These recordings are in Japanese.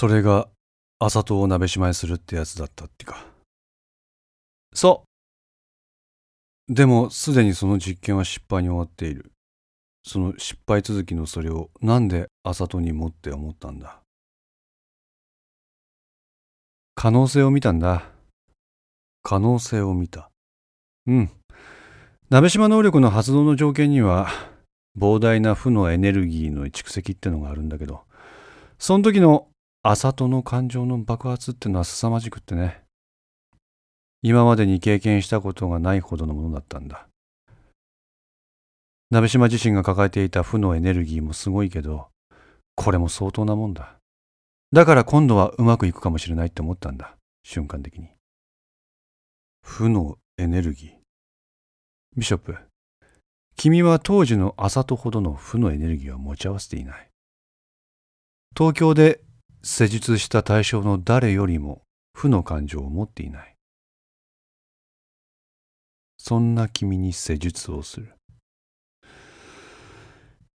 それが朝戸を鍋島にするってやつだったってか。そう。でもすでにその実験は失敗に終わっている。その失敗続きのそれをなんで朝戸に持って思ったんだ。可能性を見たんだ。可能性を見た。うん。鍋島能力の発動の条件には膨大な負のエネルギーの蓄積ってのがあるんだけどその時の朝戸の感情の爆発ってのは凄まじくってね今までに経験したことがないほどのものだったんだ鍋島自身が抱えていた負のエネルギーもすごいけど、これも相当なもんだ。だから今度はうまくいくかもしれないって思ったんだ。瞬間的に。負のエネルギー。ビショップ、君は当時の朝とほどの負のエネルギーは持ち合わせていない。東京で施術した対象の誰よりも負の感情を持っていない。そんな君に施術をする。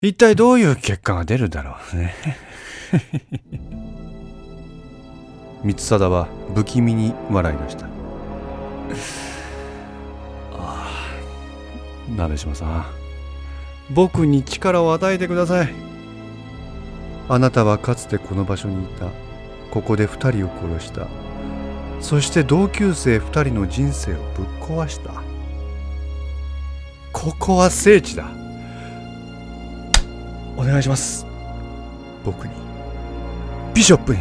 一体どういう結果が出るだろうね 光貞は不気味に笑い出したああ鍋島さん僕に力を与えてくださいあなたはかつてこの場所にいた。ここで二人を殺した。そして同級生二人の人生をぶっ壊した。ここは聖地だ。お願いします。僕にビショップに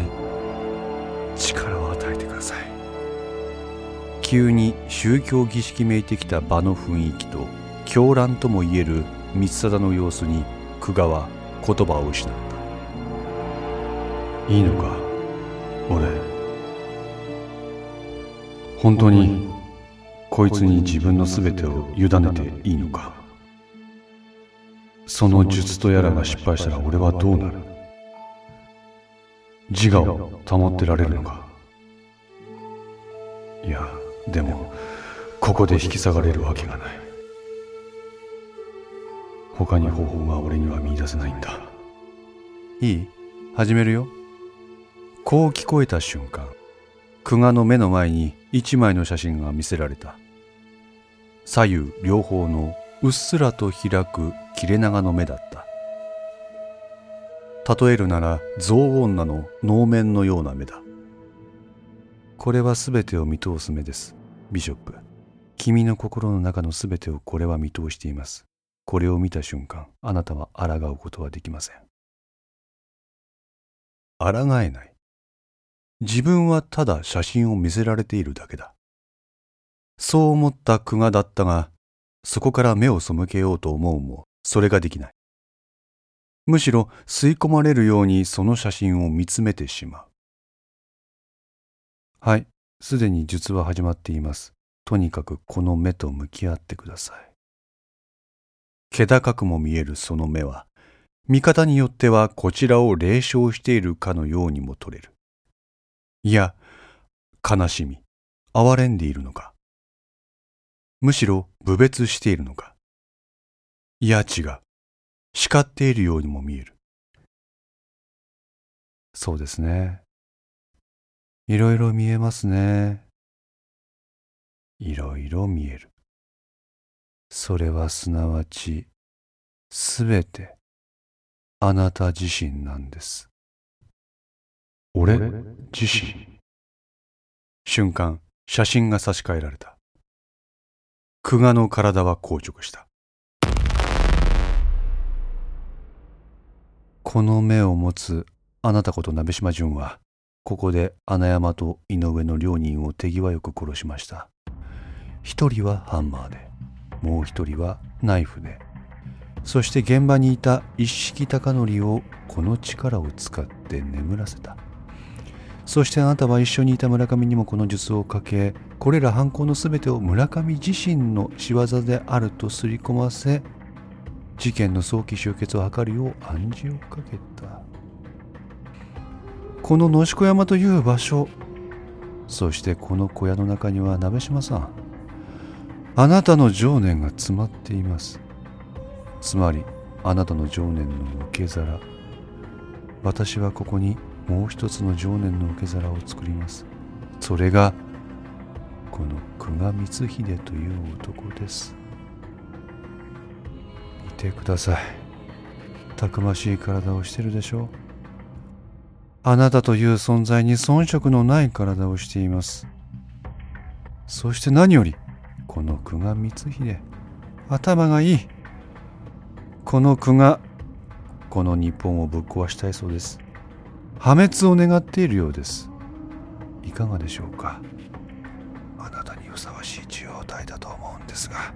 力を与えてください。急に宗教儀式めいてきた場の雰囲気と狂乱ともいえる光貞の様子に久我は言葉を失ったいいのか？俺。本当にこいつに自分の全てを委ねていいのか？その術とやらが失敗したら俺はどうなる？自我を保ってられるのか？いやでもここで引き下がれるわけがない。他に方法が俺には見いだせないんだ。いい？始めるよ。こう聞こえた瞬間久我の目の前に一枚の写真が見せられた。左右両方のうっすらと開く切れ長の目だった。例えるなら象女の能面のような目だ。これは全てを見通す目ですビショップ。君の心の中の全てをこれは見通しています。これを見た瞬間あなたは抗うことはできません。抗えない。自分はただ写真を見せられているだけだそう思った久我だったがそこから目を背けようと思うもそれができない。むしろ吸い込まれるようにその写真を見つめてしまう。はい、すでに術は始まっています。とにかくこの目と向き合ってください。気高くも見えるその目は、見方によってはこちらを霊唱しているかのようにも取れる。いや、悲しみ、哀れんでいるのか。むしろ侮蔑しているのか。いや違う。叱っているようにも見える。そうですね。いろいろ見えますね。いろいろ見える。それはすなわち、すべて、あなた自身なんです。俺自身瞬間、写真が差し替えられた。久我の体は硬直した。この目を持つあなたこと鍋島淳は、ここで穴山と井上の両人を手際よく殺しました。一人はハンマーで、もう一人はナイフで、そして現場にいた一式高則をこの力を使って眠らせた。そしてあなたは一緒にいた村上にもこの術をかけこれら犯行の全てを村上自身の仕業であるとすり込ませ事件の早期終結を図るよう暗示をかけた。この野子山という場所そしてこの小屋の中には鍋島さんあなたの情念が詰まっています。つまりあなたの情念の受け皿私はここにもう一つの情念の受け皿を作ります。それがこの久我光秀という男です。見てください。たくましい体をしてるでしょう。あなたという存在に遜色のない体をしています。そして何よりこの久我光秀。頭がいい。この久我この日本をぶっ壊したいそうです。破滅を願っているようです。いかがでしょうか？あなたにふさわしい受容体だと思うんですが。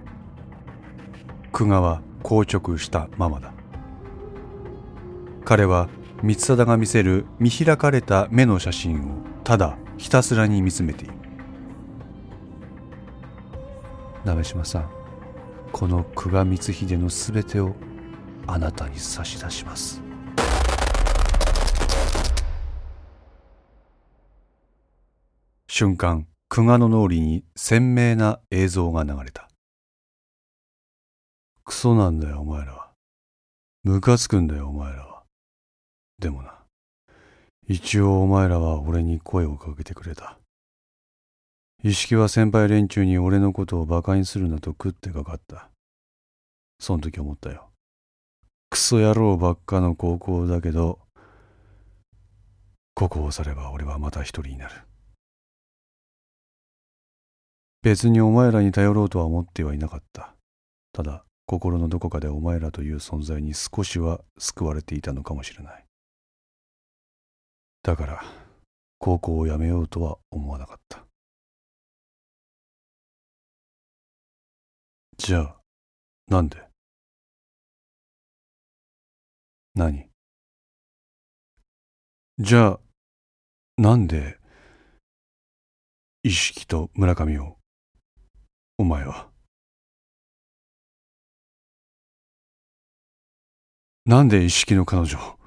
久我は硬直したままだ。彼は光貞が見せる見開かれた目の写真をただひたすらに見つめている。鍋島さんこの久我光秀の全てをあなたに差し出します瞬間久我の脳裏に鮮明な映像が流れた。クソなんだよお前ら。はムカつくんだよお前ら。はでもな。一応お前らは俺に声をかけてくれた。意識は先輩連中に俺のことを馬鹿にするなと食ってかかった。その時思ったよ。クソ野郎ばっかの高校だけどここを去れば俺はまた一人になる。別にお前らに頼ろうとは思ってはいなかった。ただ心のどこかでお前らという存在に少しは救われていたのかもしれない。だから高校を辞めようとは思わなかった。じゃあなんで？何？じゃあなんで？意識と村上をお前は。なんで意識の彼女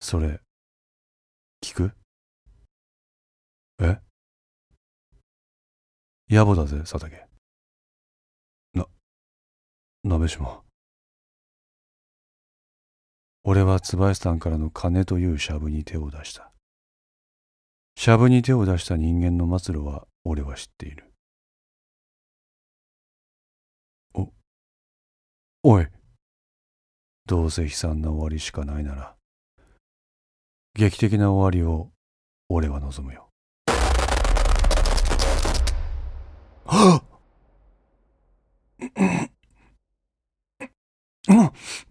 それ聞く？え？野暮だぜ佐竹。な鍋島。俺は椿さんからの金というシャブに手を出した。シャブに手を出した人間の末路は俺は知っている。おおい。どうせ悲惨な終わりしかないなら劇的な終わりを俺は望むよ。はっ！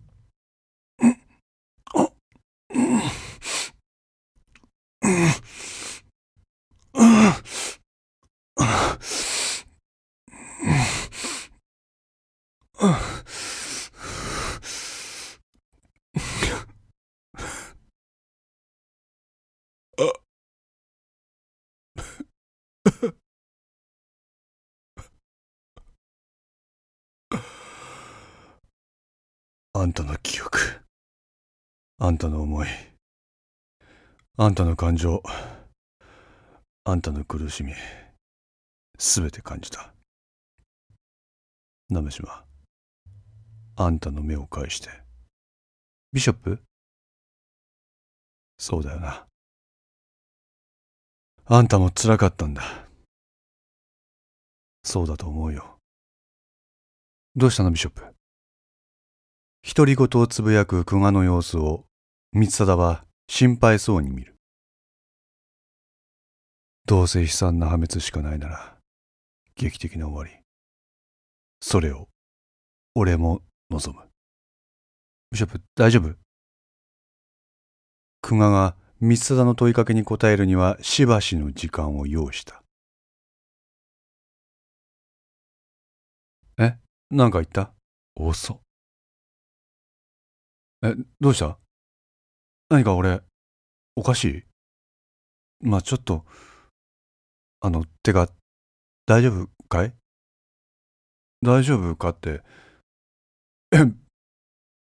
あんたの記憶。あんたの思い。あんたの感情。あんたの苦しみ。すべて感じた。鍋島あんたの目を返して。ビショップ？そうだよな。あんたも辛かったんだ。そうだと思うよ。どうしたのビショップ？独り言をつぶやく久我の様子を光貞は心配そうに見る。どうせ悲惨な破滅しかないなら劇的な終わり。それを俺も望む。ビショップ大丈夫？久我が光貞の問いかけに答えるにはしばしの時間を要した。え？何か言った？遅っ。えどうした？何か俺おかしい？まあちょっとあの手が大丈夫かい？大丈夫かって。え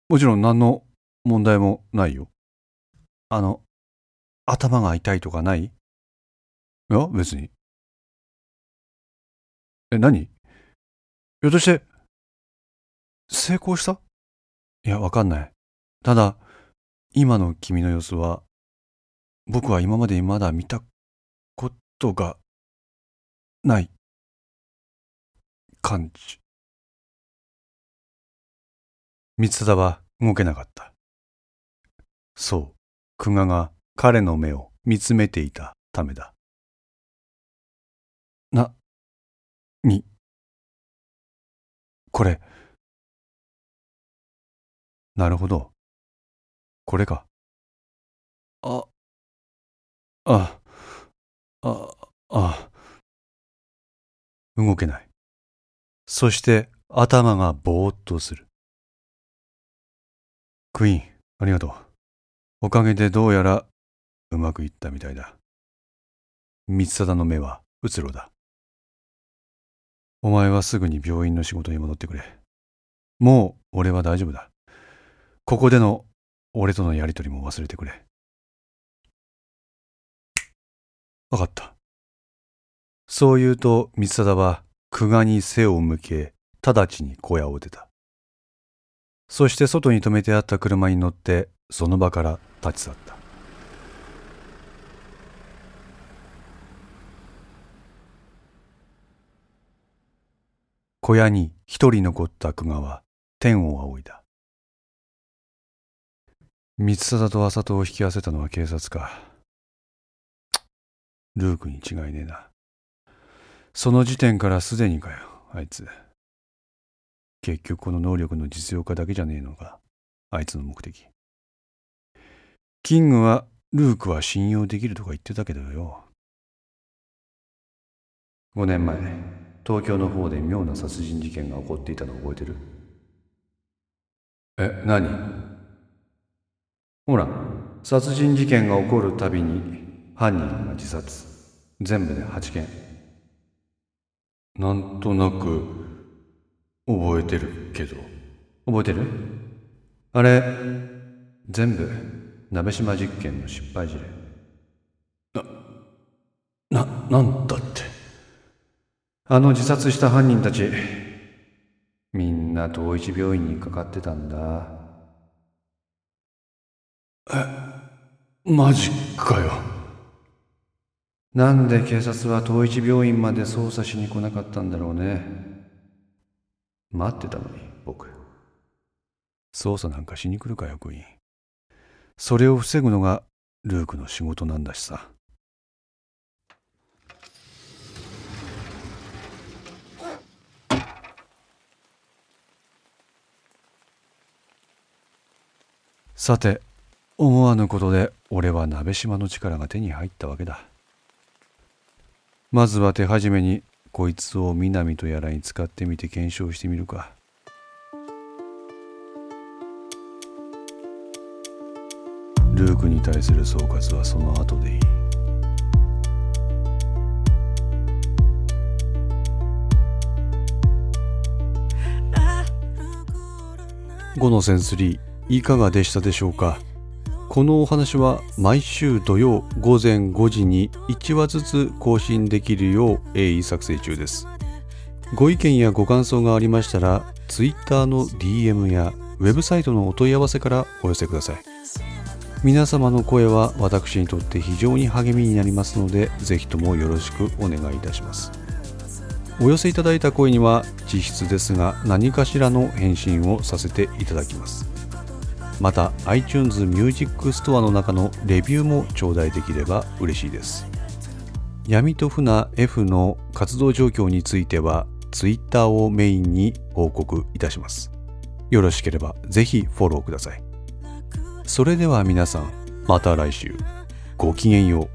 もちろん何の問題もないよ。あの頭が痛いとかない？いや別に。え何？ひょっとして成功した？いやわかんない。ただ、今の君の様子は、僕は今までまだ見たことがない感じ。三貞は動けなかった。そう、久我が彼の目を見つめていたためだ。な、に、これ。なるほど。これか。あ、あ、あ、あ。動けない。そして頭がぼーっとする。クイーン、ありがとう。おかげでどうやらうまくいったみたいだ。三貞の目はうつろだ。お前はすぐに病院の仕事に戻ってくれ。もう俺は大丈夫だ。ここでの俺とのやりとりも忘れてくれ。わかった。そう言うと三貞は久我に背を向け、直ちに小屋を出た。そして外に止めてあった車に乗ってその場から立ち去った。小屋に一人残った久我は天を仰いだ。三貞と浅戸を引き合わせたのは警察か。ルークに違いねえな。その時点からすでにかよ、あいつ。結局この能力の実用化だけじゃねえのか、あいつの目的。キングはルークは信用できるとか言ってたけどよ。5年前、東京の方で妙な殺人事件が起こっていたのを覚えてる？え、何？ほら、殺人事件が起こるたびに犯人が自殺。全部で8件。なんとなく覚えてるけど。覚えてる？あれ、全部鍋島実験の失敗事例。な、な、なんだって？あの自殺した犯人たちみんな同一病院にかかってたんだえマジかよ。なんで警察は統一病院まで捜査しに来なかったんだろうね。待ってたのに僕。捜査なんかしに来るかよクイーン。それを防ぐのがルークの仕事なんだしさ。さて思わぬことで俺は鍋島の力が手に入ったわけだ。まずは手始めにこいつを南とやらに使ってみて検証してみるか。ルークに対する総括はその後でいい。5のセンスリーいかがでしたでしょうか？このお話は毎週土曜午前5時に1話ずつ更新できるよう鋭意作成中です。ご意見やご感想がありましたら Twitter の DM やウェブサイトのお問い合わせからお寄せください。皆様の声は私にとって非常に励みになりますのでぜひともよろしくお願いいたします。お寄せいただいた声には実質ですが何かしらの返信をさせていただきます。また iTunes Music Store の中のレビューも頂戴できれば嬉しいです。闇と船 F の活動状況については Twitter をメインに報告いたします。よろしければぜひフォローください。それでは皆さんまた来週。ごきげんよう。